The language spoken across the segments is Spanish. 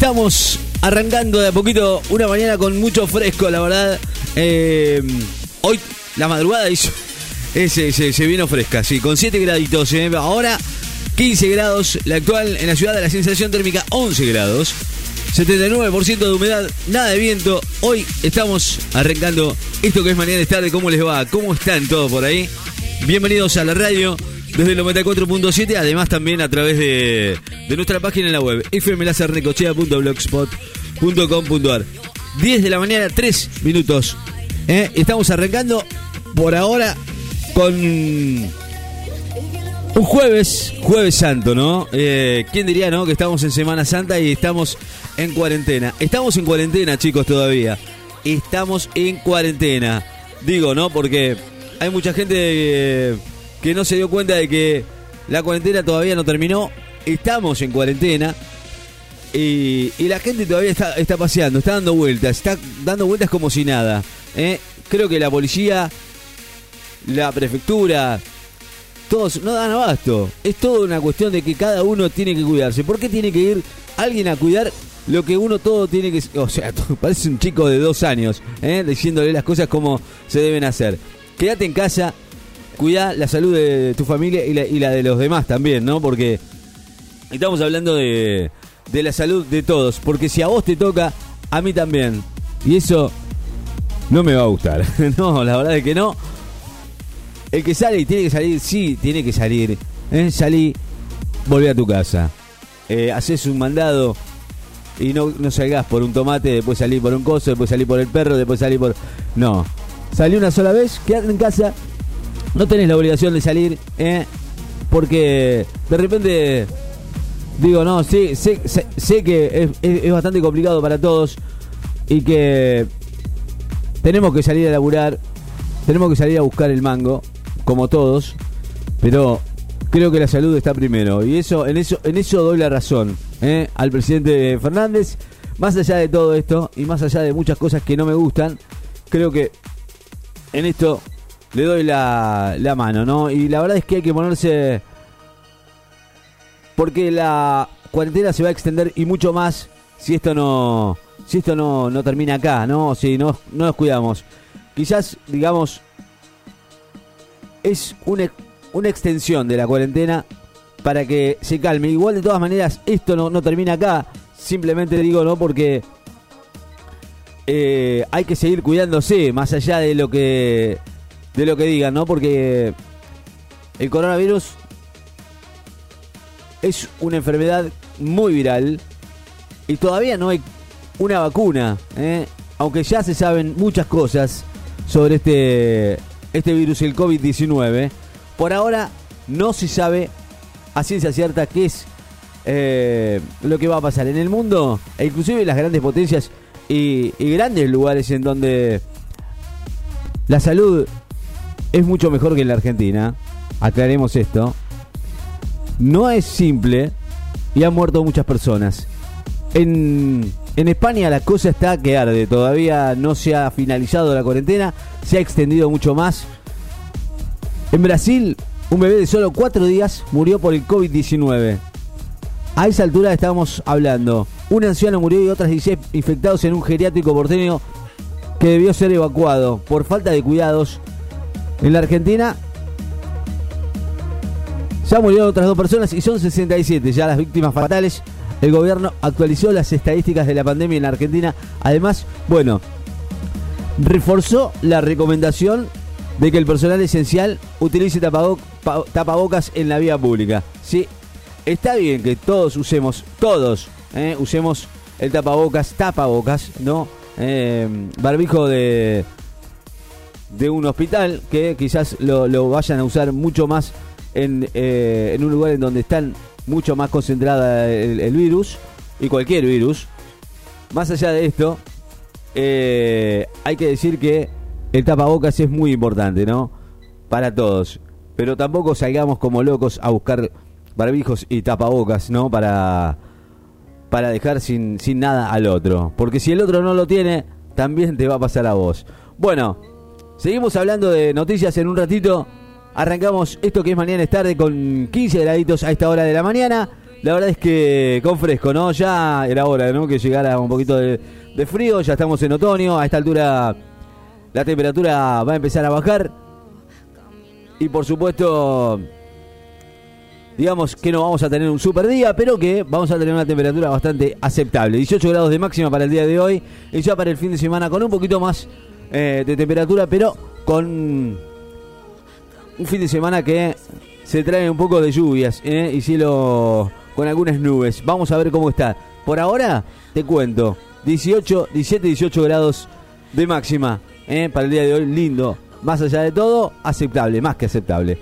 Estamos arrancando de a poquito una mañana con mucho fresco, la verdad. Eh, hoy la madrugada hizo. ese se, vino fresca, sí, con 7 graditos. eh. Ahora 15 grados, la actual en la ciudad de la sensación térmica 11 grados. 79% de humedad, nada de viento. Hoy estamos arrancando esto que es mañana es tarde. ¿Cómo les va? ¿Cómo están todos por ahí? Bienvenidos a la radio desde el 94.7, además también a través de, de nuestra página en la web, fmlazarnecochea.blogspot.com.ar. 10 de la mañana, 3 minutos. ¿eh? Estamos arrancando por ahora con un jueves, jueves santo, ¿no? Eh, ¿Quién diría, no? Que estamos en Semana Santa y estamos en cuarentena. Estamos en cuarentena, chicos, todavía. Estamos en cuarentena. Digo, ¿no? Porque hay mucha gente que no se dio cuenta de que la cuarentena todavía no terminó. Estamos en cuarentena. Y, y la gente todavía está, está paseando, está dando vueltas, está dando vueltas como si nada. ¿eh? Creo que la policía, la prefectura, todos no dan abasto. Es toda una cuestión de que cada uno tiene que cuidarse. ¿Por qué tiene que ir alguien a cuidar lo que uno todo tiene que... O sea, parece un chico de dos años, ¿eh? diciéndole las cosas como se deben hacer. Quédate en casa, cuida la salud de tu familia y la, de los demás también, ¿no? Porque estamos hablando de, de la salud de todos. Porque si a vos te toca, a mí también. Y eso no me va a gustar. no, la verdad es que no. El que sale y tiene que salir, sí, tiene que salir. ¿eh? Salí, volví a tu casa. Eh, haces un mandado y no, no salgas por un tomate, después salí por un coso, después salí por el perro, después salí por... No. Salí una sola vez, quédate en casa. No tenés la obligación de salir, ¿eh? Porque de repente... Digo, no, sí, sé, sé, que es, es, es bastante complicado para todos y que tenemos que salir a laburar, tenemos que salir a buscar el mango, como todos, pero creo que la salud está primero y eso en eso en eso doy la razón ¿eh? al presidente Fernández. Más allá de todo esto y más allá de muchas cosas que no me gustan, creo que en esto le doy la, la mano, ¿no? Y la verdad es que hay que ponerse porque la cuarentena se va a extender y mucho más si esto no si esto no, no termina acá, ¿no? Si no, no nos cuidamos. Quizás, digamos, es una, una extensión de la cuarentena para que se calme. Igual de todas maneras, esto no, no termina acá. Simplemente digo, ¿no? Porque eh, hay que seguir cuidándose, más allá de lo que de lo que digan, ¿no? Porque el coronavirus es una enfermedad muy viral y todavía no hay una vacuna, ¿eh? aunque ya se saben muchas cosas sobre este, este virus, el COVID-19. Por ahora no se sabe a ciencia cierta qué es eh, lo que va a pasar en el mundo, e inclusive las grandes potencias y grandes lugares en donde la salud es mucho mejor que en la Argentina. Aclaremos esto. No es simple y han muerto muchas personas. En, en, España la cosa está que arde. Todavía no se ha finalizado la cuarentena. Se ha extendido mucho más. En Brasil, un bebé de solo cuatro días murió por el COVID-19. A esa altura estamos hablando. Un anciano murió y otras 16 infectados en un geriátrico porteño que debió ser evacuado por falta de cuidados. En la Argentina ya murieron otras dos personas y son 67 ya las víctimas fatales. El gobierno actualizó las estadísticas de la pandemia en la Argentina. Además, bueno, reforzó la recomendación de que el personal esencial utilice tapaboc tapabocas en la vía pública. Sí, está bien que todos usemos, todos eh, usemos el tapabocas, tapabocas, ¿no? Eh, barbijo de, de un hospital que quizás lo, lo, vayan a usar mucho más en, eh, en un lugar en donde están mucho más concentrada el, virus y cualquier virus. Más allá de esto, eh, hay que decir que el tapabocas es muy importante, ¿no? Para todos. Pero tampoco salgamos como locos a buscar barbijos y tapabocas, ¿no? Para, para dejar sin, sin nada al otro. Porque si el otro no lo tiene, también te va a pasar a vos. Bueno, seguimos hablando de noticias en un ratito. Arrancamos esto que es mañana es tarde con 15 graditos a esta hora de la mañana. la verdad es que con fresco, ¿no? Ya era hora, ¿no? Que llegara un poquito de, de frío, ya estamos en otoño, a esta altura la temperatura va a empezar a bajar. Y por supuesto, digamos que no vamos a tener un super día, pero que vamos a tener una temperatura bastante aceptable. 18 grados de máxima para el día de hoy y ya para el fin de semana con un poquito más eh, de temperatura, pero con un fin de semana que se trae un poco de lluvias eh, y cielo con algunas nubes. Vamos a ver cómo está. Por ahora, te cuento, 18, 17, 18 grados de máxima eh, para el día de hoy, lindo. Más allá de todo, aceptable, más que aceptable.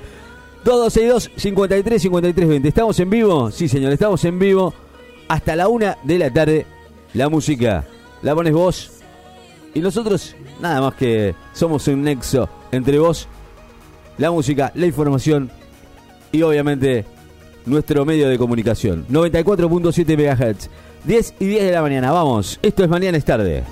2262 53 53 20. ¿Estamos en vivo? Sí, señor, estamos en vivo. Hasta la una de la tarde. La música la pones vos. Y nosotros, nada más que somos un nexo entre vos, la música, la información y obviamente nuestro medio de comunicación. 94.7 MHz. 10 y 10 de la mañana. Vamos, esto es Mañana es tarde.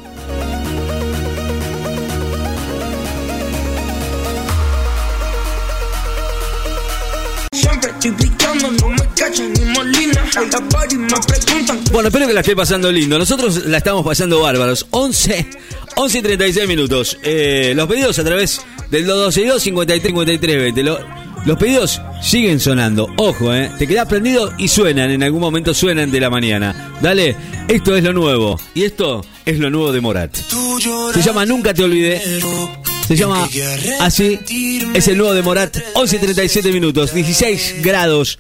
Bueno, espero que la esté pasando lindo. Nosotros la estamos pasando bárbaros. 11, 11 y 36 minutos. Eh, los pedidos a través del 212 53 53 20. los pedidos siguen sonando. Ojo, eh. Te quedas prendido y suenan. En algún momento suenan de la mañana. Dale, esto es lo nuevo. Y esto es lo nuevo de Morat. Se llama Nunca te olvidé. Se llama así. Es el nuevo de Morat. 11 y 37 minutos. 16 grados.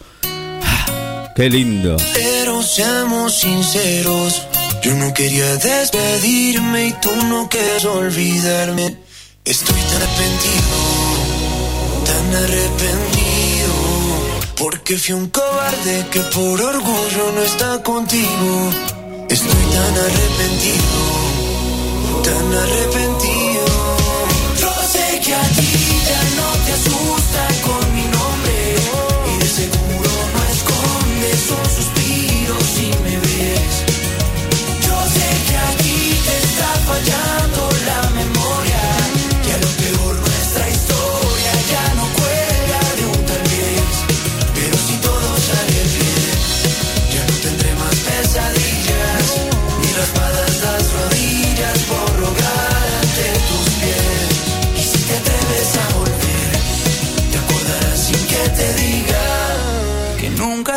Qué lindo. Pero seamos sinceros. Yo no quería despedirme y tú no quieres olvidarme. Estoy tan arrepentido, tan arrepentido. Porque fui un cobarde que por orgullo no está contigo. Estoy tan arrepentido, tan arrepentido.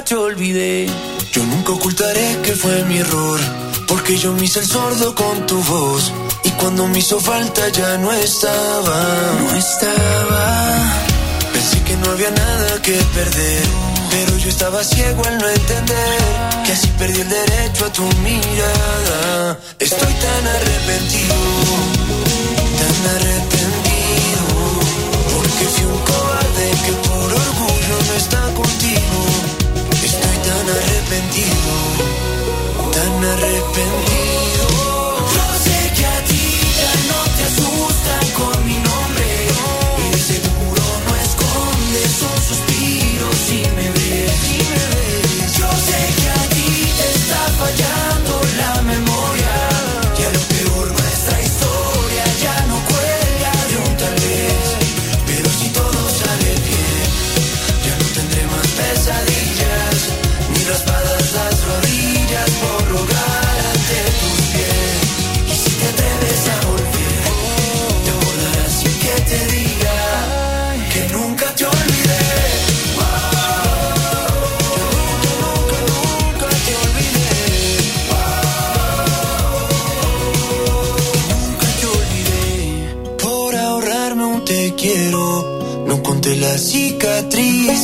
Te olvidé. Yo nunca ocultaré que fue mi error, porque yo me hice el sordo con tu voz. Y cuando me hizo falta ya no estaba, no estaba. Pensé que no había nada que perder, pero yo estaba ciego al no entender que así perdí el derecho a tu mirada. Estoy tan arrepentido, tan arrepentido, porque fui un cobarde que por orgullo no está contigo. Arrepentido, tan arrepentido.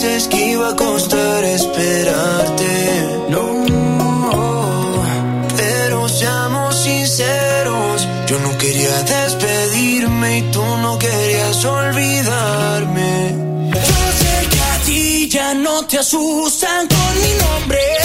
Cicatrices que iba a costar esperarte. No. Pero seamos sinceros. Yo no quería despedirme y tú no querías olvidarme. Yo sé que a ti ya no te asustan con mi nombre.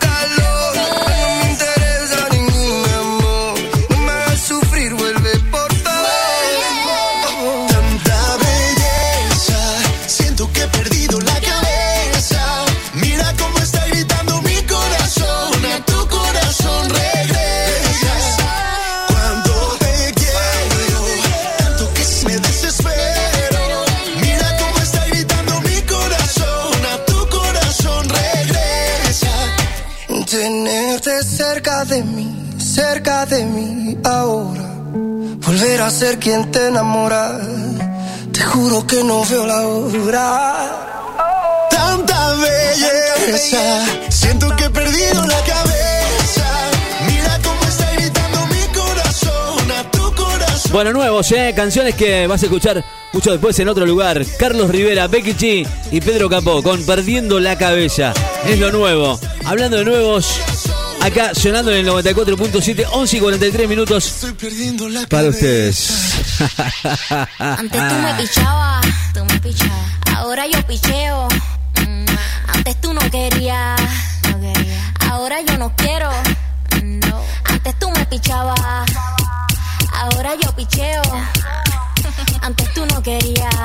cerca de mí ahora. Volver a ser quien te enamora. Te juro que no veo la hora. Tanta belleza, siento que he perdido la cabeza. Mira cómo está gritando mi corazón, a tu corazón. Bueno, nuevos, ¿eh? Canciones que vas a escuchar mucho después en otro lugar. Carlos Rivera, Becky G y Pedro Capó con Perdiendo la Cabeza. Es lo nuevo. Hablando de nuevos, acá sonando en el 94.7, 11 y 43 minutos Estoy perdiendo la para ustedes. Antes tú me pichabas, tú me pichabas. Ahora yo picheo. Mm, Antes tú no querías, no quería. Ahora yo no quiero. No. Antes tú me pichabas. Ahora yo picheo. Antes tú no querías.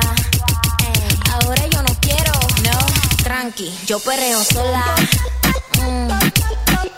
Ey, Ahora yo no quiero. No. Tranqui, yo perreo sola. Mm.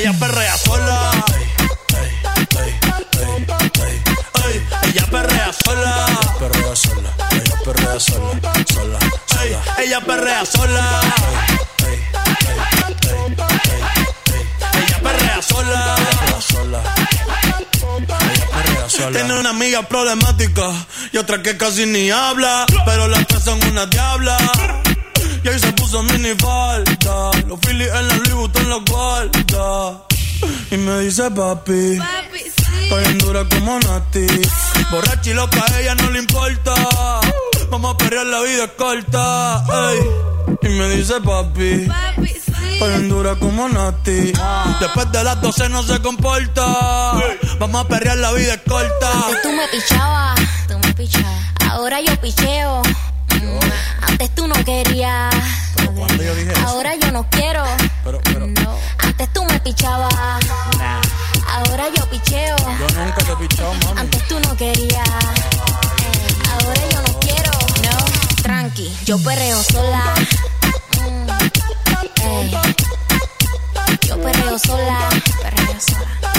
Ella perrea sola. Ey, ella perrea sola. Perrea sola. Ella perrea sola. Sola. Ella perrea sola. Ella perrea sola. Tiene una amiga problemática y otra que casi ni habla. Pero las tres son una diabla. Y ahí se puso mini falta. Los Phillies en la Louis Vuitton los guarda. Y me dice papi. Estoy en dura como Nati. Borracha y loca, a ella no le importa. Vamos a perrear, la vida es corta. ey. Y me dice papi. Estoy en dura como Nati. Después de las 12 no se comporta. Vamos a perrear, la vida es corta. Antes tú me pichabas, tú me pichabas. Ahora yo picheo. Mm, Antes tú no querías. Perreo sola. Mm, Yo perreo sola, perreo sola.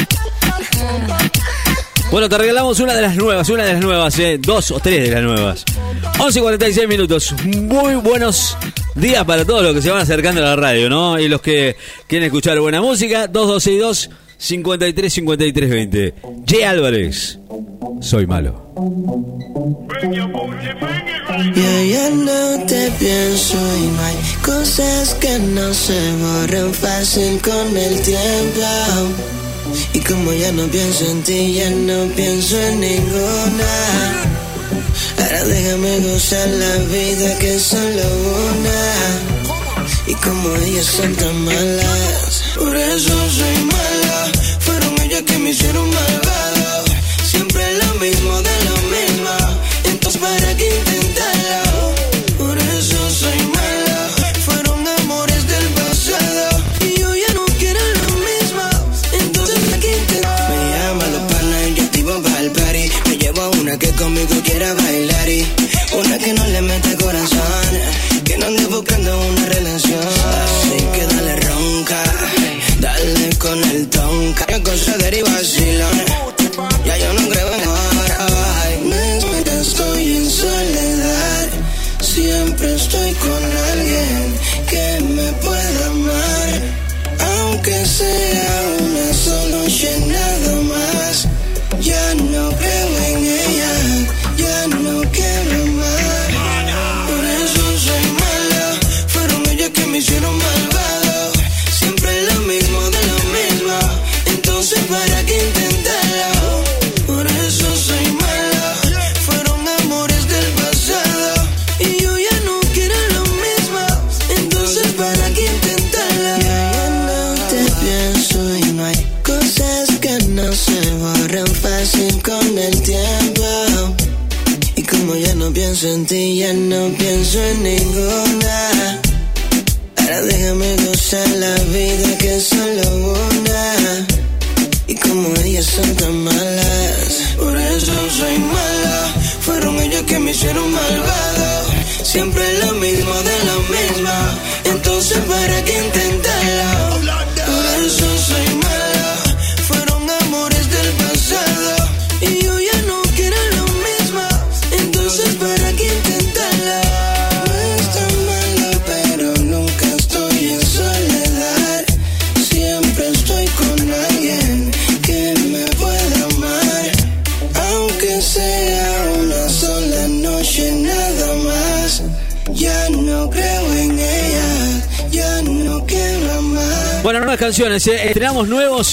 Mm. Bueno, te regalamos una de las nuevas, una de las nuevas, eh, dos o tres de las nuevas. 11.46 minutos. Muy buenos días para todos los que se van acercando a la radio, ¿no? Y los que quieren escuchar buena música. 2262 53 53 20. J. Álvarez. Soy malo. Yo ya no te pienso y no hay cosas que no se borran fácil con el tiempo. Y como ya no pienso en ti, ya no pienso en ninguna. Ahora déjame gozar la vida que es solo una. Y como ellas son tan malas,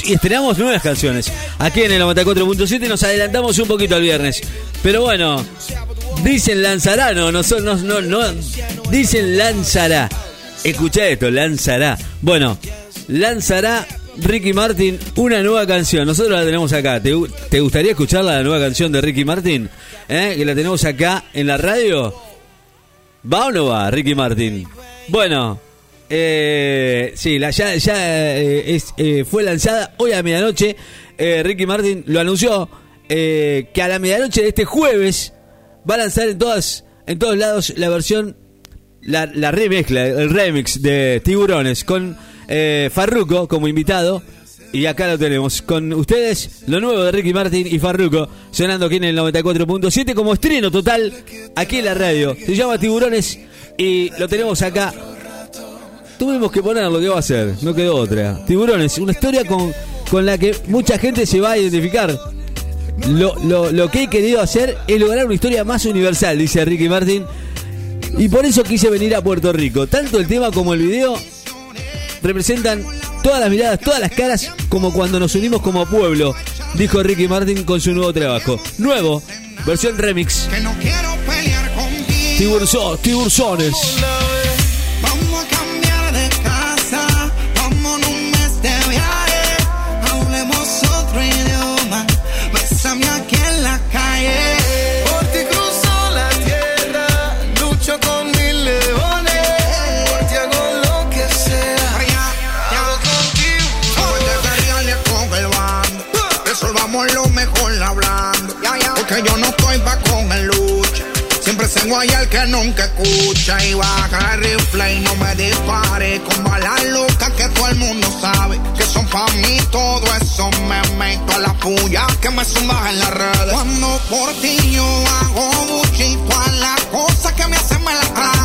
y estrenamos nuevas canciones. Aquí en el 94.7 nos adelantamos un poquito al viernes. Pero bueno, dicen lanzará, no, no, no, no, no, dicen lanzará. Escucha esto, lanzará. Bueno, lanzará Ricky Martin una nueva canción. Nosotros la tenemos acá. ¿Te, te gustaría escuchar la nueva canción de Ricky Martin? ¿Eh? Que la tenemos acá en la radio. ¿Va o no va, Ricky Martin? Bueno, eh, sí, la, ya, ya eh, es, eh, fue lanzada hoy a medianoche. Eh, Ricky Martin lo anunció eh, que a la medianoche de este jueves va a lanzar en todas, en todos lados la versión, la, la remezcla, el remix de Tiburones con Farruko como invitado. Y acá lo tenemos con ustedes, lo nuevo de Ricky Martin y Farruko, sonando aquí en el 94.7 como estreno total aquí en la radio. Se llama Tiburones y lo tenemos acá. Tuvimos que ponerlo, ¿qué va a hacer? No quedó otra. Tiburones, una historia con, con la que mucha gente se va a identificar. Lo, lo, lo que he querido hacer es lograr una historia más universal, dice Ricky Martin. Y por eso quise venir a Puerto Rico. Tanto el tema como el video representan todas las miradas, todas las caras, como cuando nos unimos como pueblo, dijo Ricky Martin con su nuevo trabajo. Nuevo, versión remix. Que no quiero pelear contigo. Tiburzo- tiburzones. Tengo el que nunca escucha y baja el rifle y no me dispare con balas locas que todo el mundo sabe que son pa' mí. Todo eso me meto a la puya que me sumas en la red. Cuando por ti yo hago buchito a las cosas que me hacen me las traje.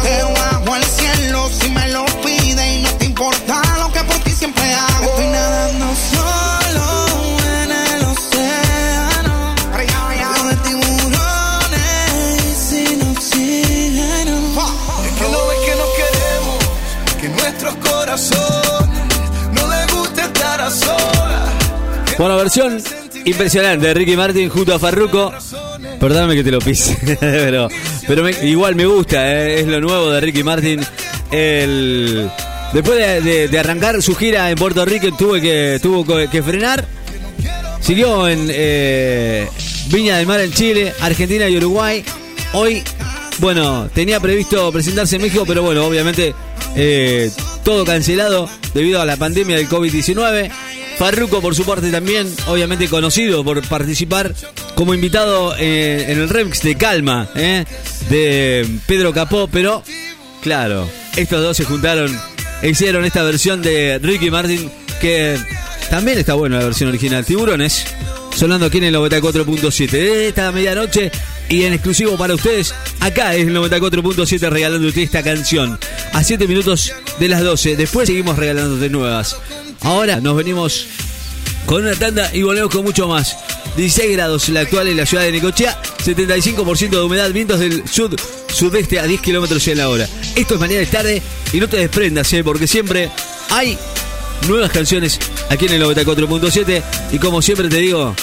Bueno, versión impresionante de Ricky Martin junto a Farruko. Perdóname que te lo pise, pero, pero me- igual me gusta, eh, es lo nuevo de Ricky Martin. Después de, arrancar su gira en Puerto Rico tuve que, tuvo que frenar. Siguió en eh, Viña del Mar en Chile, Argentina y Uruguay. Hoy, bueno, tenía previsto presentarse en México, pero bueno, obviamente eh, todo cancelado debido a la pandemia del COVID-19. Farruko, por su parte, también, obviamente conocido por participar como invitado eh, en el remix de Calma, eh, de Pedro Capó, pero claro, estos dos se juntaron e hicieron esta versión de Ricky Martin que también está buena la versión original. Tiburones, sonando aquí en el 94.7 de esta medianoche y en exclusivo para ustedes, acá es el 94.7 regalándote esta canción a 7 minutos de las 12. Después seguimos regalándote nuevas. Ahora nos venimos con una tanda y volvemos con mucho más. 16 grados la actual en la ciudad de Necochea, 75% de humedad, vientos del sud sudeste a 10 kilómetros en la hora. Esto es mañana es tarde y no te desprendas, ¿eh? porque siempre hay nuevas canciones aquí en el 94.7 y como siempre te digo,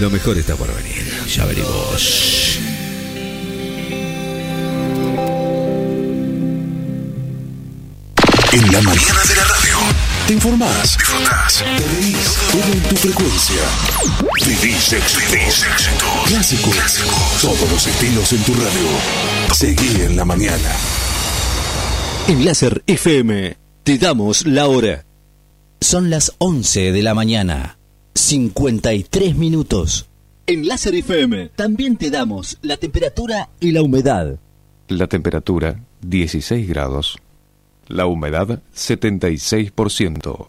lo mejor está por venir. Ya veremos. En la mañana de la radio. Te informás, disfrutás, te reís, todo en tu frecuencia. Vivís éxitos. Clásicos. Todos los estilos en tu radio. Seguí en la mañana. En Láser FM te damos la hora. Son las 11 de la mañana, 53 minutos. En Láser FM también te damos la temperatura y la humedad. La temperatura 16 grados. La humedad 76%.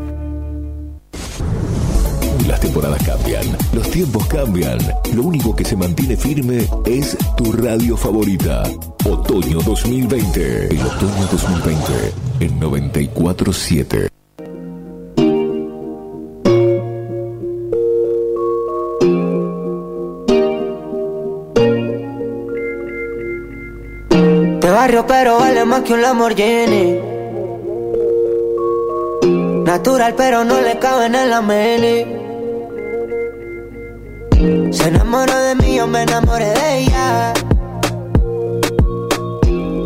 Las temporadas cambian, los tiempos cambian. Lo único que se mantiene firme es tu radio favorita. Otoño 2020. El otoño 2020 en 947. De barrio pero vale más que un Lamborghini Natural pero no le cabe en la mini Se enamoró de mí, yo me enamoré de ella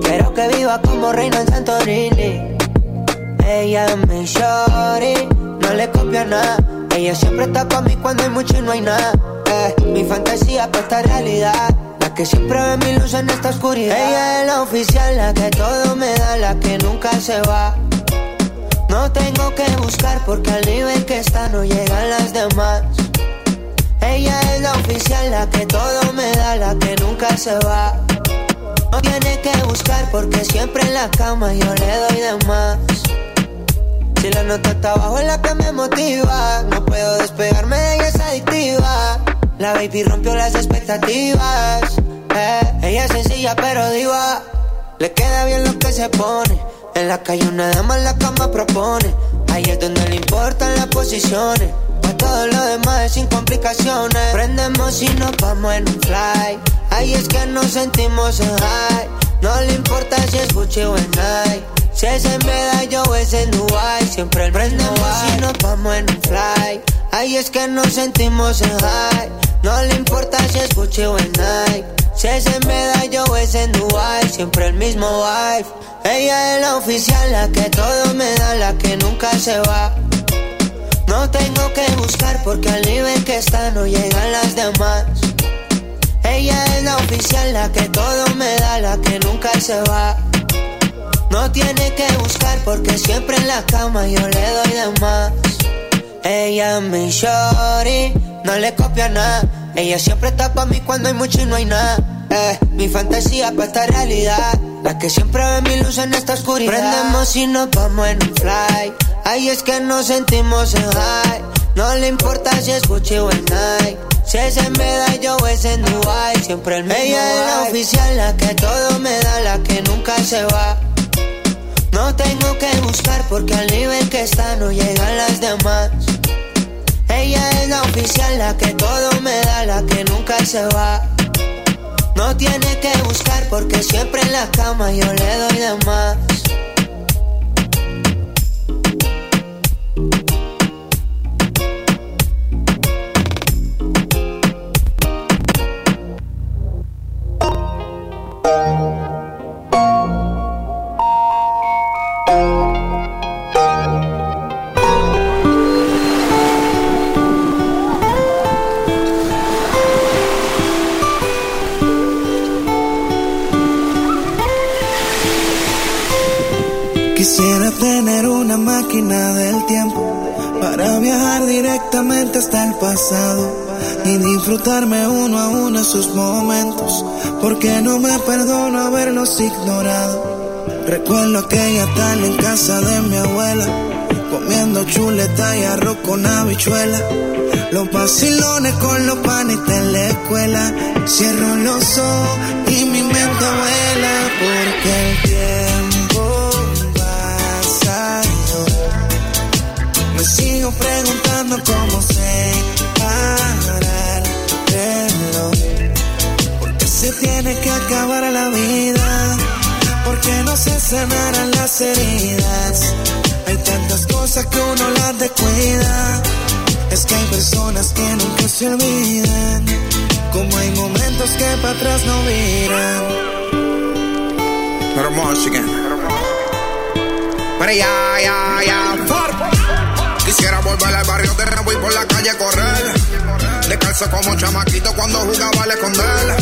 Quiero que viva como reina en Santorini Ella es mi no le copia nada Ella siempre está pa' mí cuando hay mucho y no hay nada eh, Mi fantasía pa' esta realidad la que siempre ve mi luz en esta oscuridad. Ella es la oficial, la que todo me da, la que nunca se va. No tengo que buscar porque al nivel que está no llegan las demás. Ella es la oficial, la que todo me da, la que nunca se va. No tiene que buscar porque siempre en la cama yo le doy de más. Si la nota está abajo es la que me motiva. No puedo despegarme de ella, es adictiva. La baby rompió las expectativas. eh. Ella es sencilla pero diva. Le queda bien lo que se pone. En la calle una dama en la cama propone. Ahí es donde le importan las posiciones. Pa' todo lo demás es sin complicaciones. Prendemos y nos vamos en un fly. Ahí es que nos sentimos en high. No le importa si es Gucci o en Nike. Si es en Medallo o es en Dubai. Siempre el prendemos y nos vamos en un fly. Ahí es que nos sentimos en high. No le importa si es Gucci o en Nike. Si es en Medallo o es en Dubai. Siempre el mismo vibe. Ella es la oficial, la que todo me da, la que nunca se va. No tengo que buscar porque al nivel que está no llegan las demás. Ella es la oficial, la que todo me da, la que nunca se va. No tiene que buscar porque siempre en la cama yo le doy de más. Ella es mi no le copia nada. Ella siempre está para mí cuando hay mucho y no hay nada. Eh, mi fantasía para esta realidad. La que siempre ve mi luz en esta oscuridad. Prendemos y nos vamos en un fly. Ahí es que nos sentimos en high. No le importa si es Gucci o en Nike. Si es en yo es en Dubai. Siempre el mismo Ella es la oficial, la que todo me da, la que nunca se va. No tengo que buscar porque al nivel que está no llegan las demás. Ella es la oficial, la que todo me da, la que nunca se va. No tiene que buscar porque siempre en la cama yo le doy de más. Quisiera tener una máquina del tiempo para viajar directamente hasta el pasado y disfrutarme uno a uno esos momentos, porque no me perdono haberlos ignorado. Recuerdo aquella tarde en casa de mi abuela, comiendo chuleta y arroz con habichuela. Los vacilones con los panes de la escuela. Cierro los ojos y mi mente vuela porque el preguntando cómo se para el Porque se tiene que acabar la vida. Porque no se sanarán las heridas. Hay tantas cosas que uno las descuida. Es que hay personas que nunca se olvidan. Como hay momentos que para atrás no miran. Pero Pero ya, ya, ya. Quisiera volver al barrio de nuevo y por la calle correr. Descalzo como chamaquito cuando jugaba al esconder.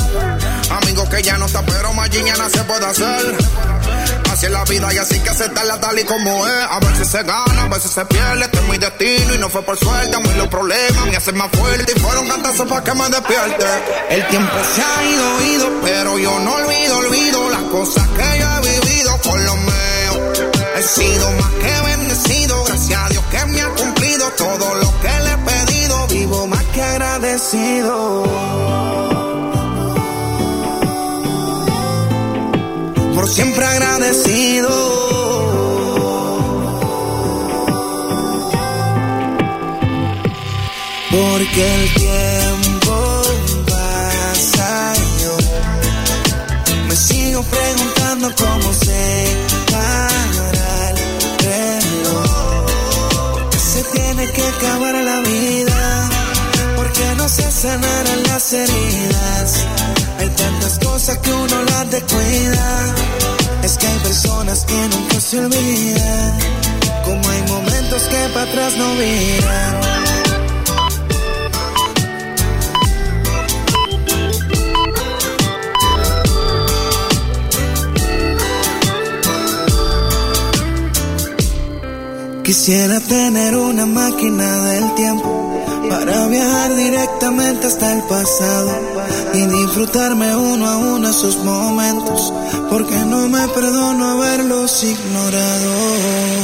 Amigo que ya no está, pero mañana se puede hacer. Así es la vida y así que aceptarla tal y como es. A veces se gana, a veces se pierde. Este es mi destino y no fue por suerte. A mí los problemas me hacen más fuerte y fueron cantazos para que me despierte. El tiempo se ha ido, ido, pero yo no olvido, olvido las cosas que yo he vivido con los. Sido más que bendecido, gracias a Dios que me ha cumplido todo lo que le he pedido. Vivo más que agradecido. Por siempre agradecido. Porque el tiempo pasa yo me sigo preguntando cómo que acabar la vida, porque no se sanarán las heridas. Hay tantas cosas que uno las descuida, es que hay personas que nunca se olvidan, como hay momentos que para atrás no miran. Quisiera tener una máquina del tiempo para viajar directamente hasta el pasado y disfrutarme uno a uno esos momentos, porque no me perdono haberlos ignorado.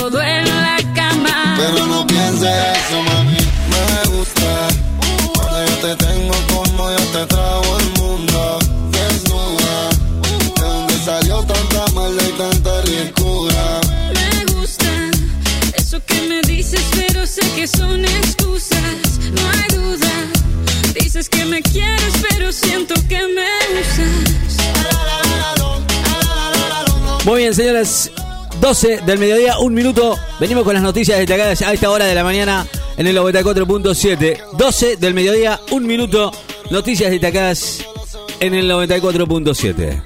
de eso, mami, me gusta. Cuando yo te tengo como yo te trago el mundo. Desnuda, de donde salió tanta maldad y tanta ricura. Me gusta, eso que me dices, pero sé que son excusas. No hay duda, dices que me quieres, pero siento que me usas. Muy bien, señores. 12 del mediodía, un minuto. Venimos con las noticias destacadas a esta hora de la mañana en el 94.7. 12 del mediodía, un minuto. Noticias destacadas en el 94.7.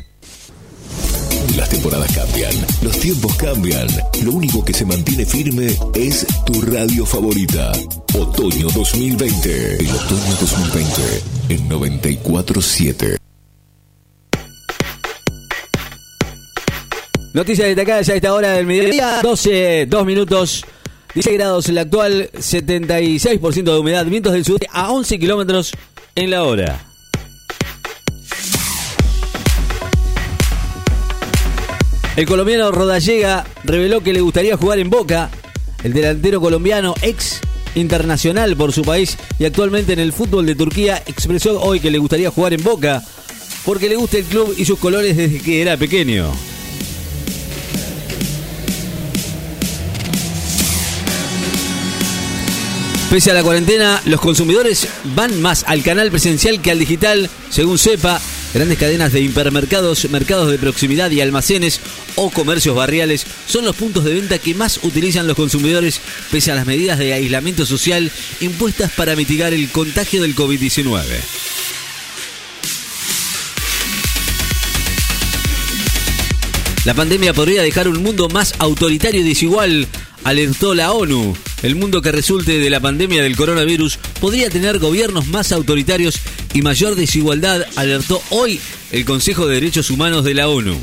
Las temporadas cambian, los tiempos cambian. Lo único que se mantiene firme es tu radio favorita. Otoño 2020. El otoño 2020 en 947. Noticias destacadas a esta hora del mediodía, 12, 2 minutos, 16 grados en la actual, 76% de humedad, vientos del sur a 11 kilómetros en la hora. El colombiano Rodallega reveló que le gustaría jugar en Boca. El delantero colombiano, ex internacional por su país y actualmente en el fútbol de Turquía, expresó hoy que le gustaría jugar en Boca porque le gusta el club y sus colores desde que era pequeño. Pese a la cuarentena, los consumidores van más al canal presencial que al digital, según sepa. Grandes cadenas de hipermercados, mercados de proximidad y almacenes o comercios barriales son los puntos de venta que más utilizan los consumidores pese a las medidas de aislamiento social impuestas para mitigar el contagio del COVID-19. La pandemia podría dejar un mundo más autoritario y desigual, alertó la ONU. El mundo que resulte de la pandemia del coronavirus podría tener gobiernos más autoritarios y mayor desigualdad, alertó hoy el Consejo de Derechos Humanos de la ONU.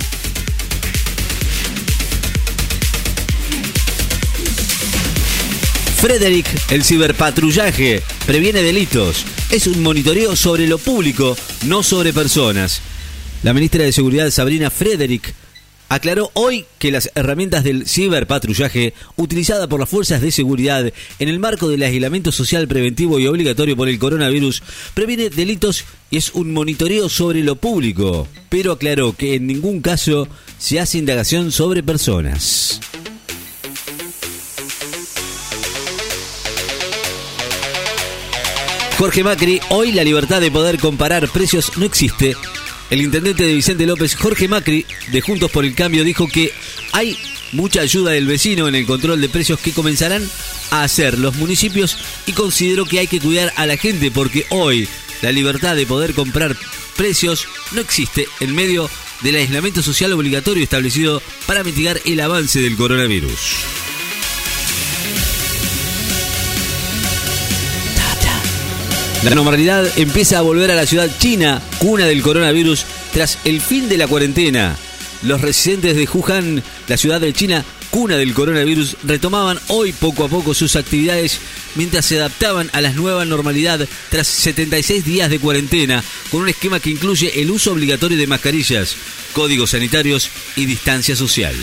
Frederick, el ciberpatrullaje, previene delitos. Es un monitoreo sobre lo público, no sobre personas. La ministra de Seguridad Sabrina Frederick aclaró hoy que las herramientas del ciberpatrullaje utilizadas por las fuerzas de seguridad en el marco del aislamiento social preventivo y obligatorio por el coronavirus previene delitos y es un monitoreo sobre lo público, pero aclaró que en ningún caso se hace indagación sobre personas. Jorge Macri, hoy la libertad de poder comparar precios no existe. El intendente de Vicente López, Jorge Macri, de Juntos por el Cambio, dijo que hay mucha ayuda del vecino en el control de precios que comenzarán a hacer los municipios y consideró que hay que cuidar a la gente porque hoy la libertad de poder comprar precios no existe en medio del aislamiento social obligatorio establecido para mitigar el avance del coronavirus. La normalidad empieza a volver a la ciudad china, cuna del coronavirus, tras el fin de la cuarentena. Los residentes de Wuhan, la ciudad de China, cuna del coronavirus, retomaban hoy poco a poco sus actividades mientras se adaptaban a la nueva normalidad tras 76 días de cuarentena, con un esquema que incluye el uso obligatorio de mascarillas, códigos sanitarios y distancia social.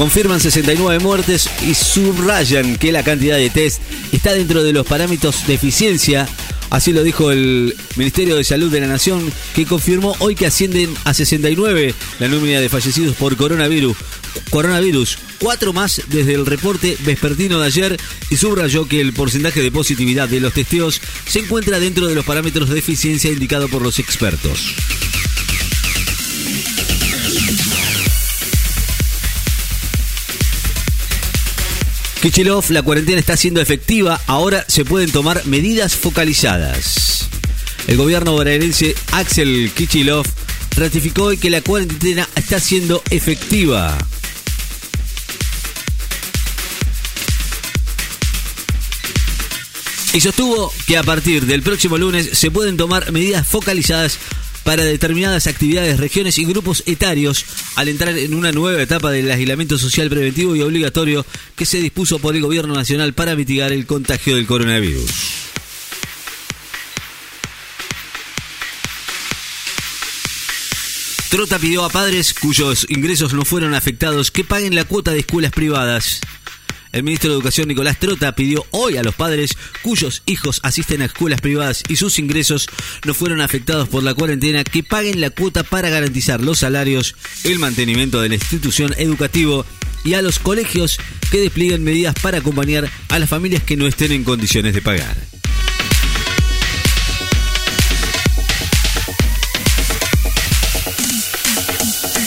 Confirman 69 muertes y subrayan que la cantidad de test está dentro de los parámetros de eficiencia. Así lo dijo el Ministerio de Salud de la Nación, que confirmó hoy que ascienden a 69 la nómina de fallecidos por coronavirus. Coronavirus, cuatro más desde el reporte vespertino de ayer y subrayó que el porcentaje de positividad de los testeos se encuentra dentro de los parámetros de eficiencia indicado por los expertos. Kichilov, la cuarentena está siendo efectiva, ahora se pueden tomar medidas focalizadas. El gobierno bonaerense Axel Kichilov ratificó hoy que la cuarentena está siendo efectiva. Y sostuvo que a partir del próximo lunes se pueden tomar medidas focalizadas para determinadas actividades, regiones y grupos etarios al entrar en una nueva etapa del aislamiento social preventivo y obligatorio que se dispuso por el gobierno nacional para mitigar el contagio del coronavirus. Trota pidió a padres cuyos ingresos no fueron afectados que paguen la cuota de escuelas privadas. El ministro de Educación Nicolás Trota pidió hoy a los padres cuyos hijos asisten a escuelas privadas y sus ingresos no fueron afectados por la cuarentena que paguen la cuota para garantizar los salarios, el mantenimiento de la institución educativa y a los colegios que desplieguen medidas para acompañar a las familias que no estén en condiciones de pagar.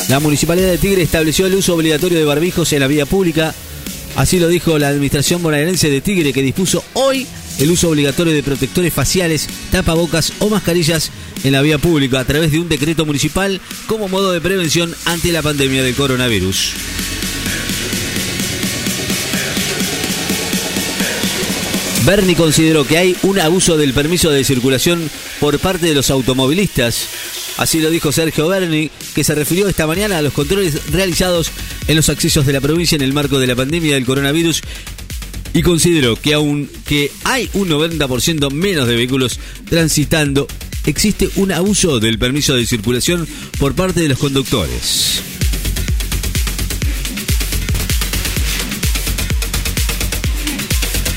La Municipalidad de Tigre estableció el uso obligatorio de barbijos en la vía pública. Así lo dijo la Administración bonaerense de Tigre, que dispuso hoy el uso obligatorio de protectores faciales, tapabocas o mascarillas en la vía pública a través de un decreto municipal como modo de prevención ante la pandemia del coronavirus. Bernie consideró que hay un abuso del permiso de circulación por parte de los automovilistas. Así lo dijo Sergio Berni, que se refirió esta mañana a los controles realizados en los accesos de la provincia en el marco de la pandemia del coronavirus y consideró que aunque hay un 90% menos de vehículos transitando, existe un abuso del permiso de circulación por parte de los conductores.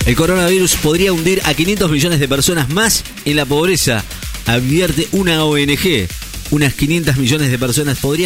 El coronavirus podría hundir a 500 millones de personas más en la pobreza, advierte una ONG. Unas 500 millones de personas podrían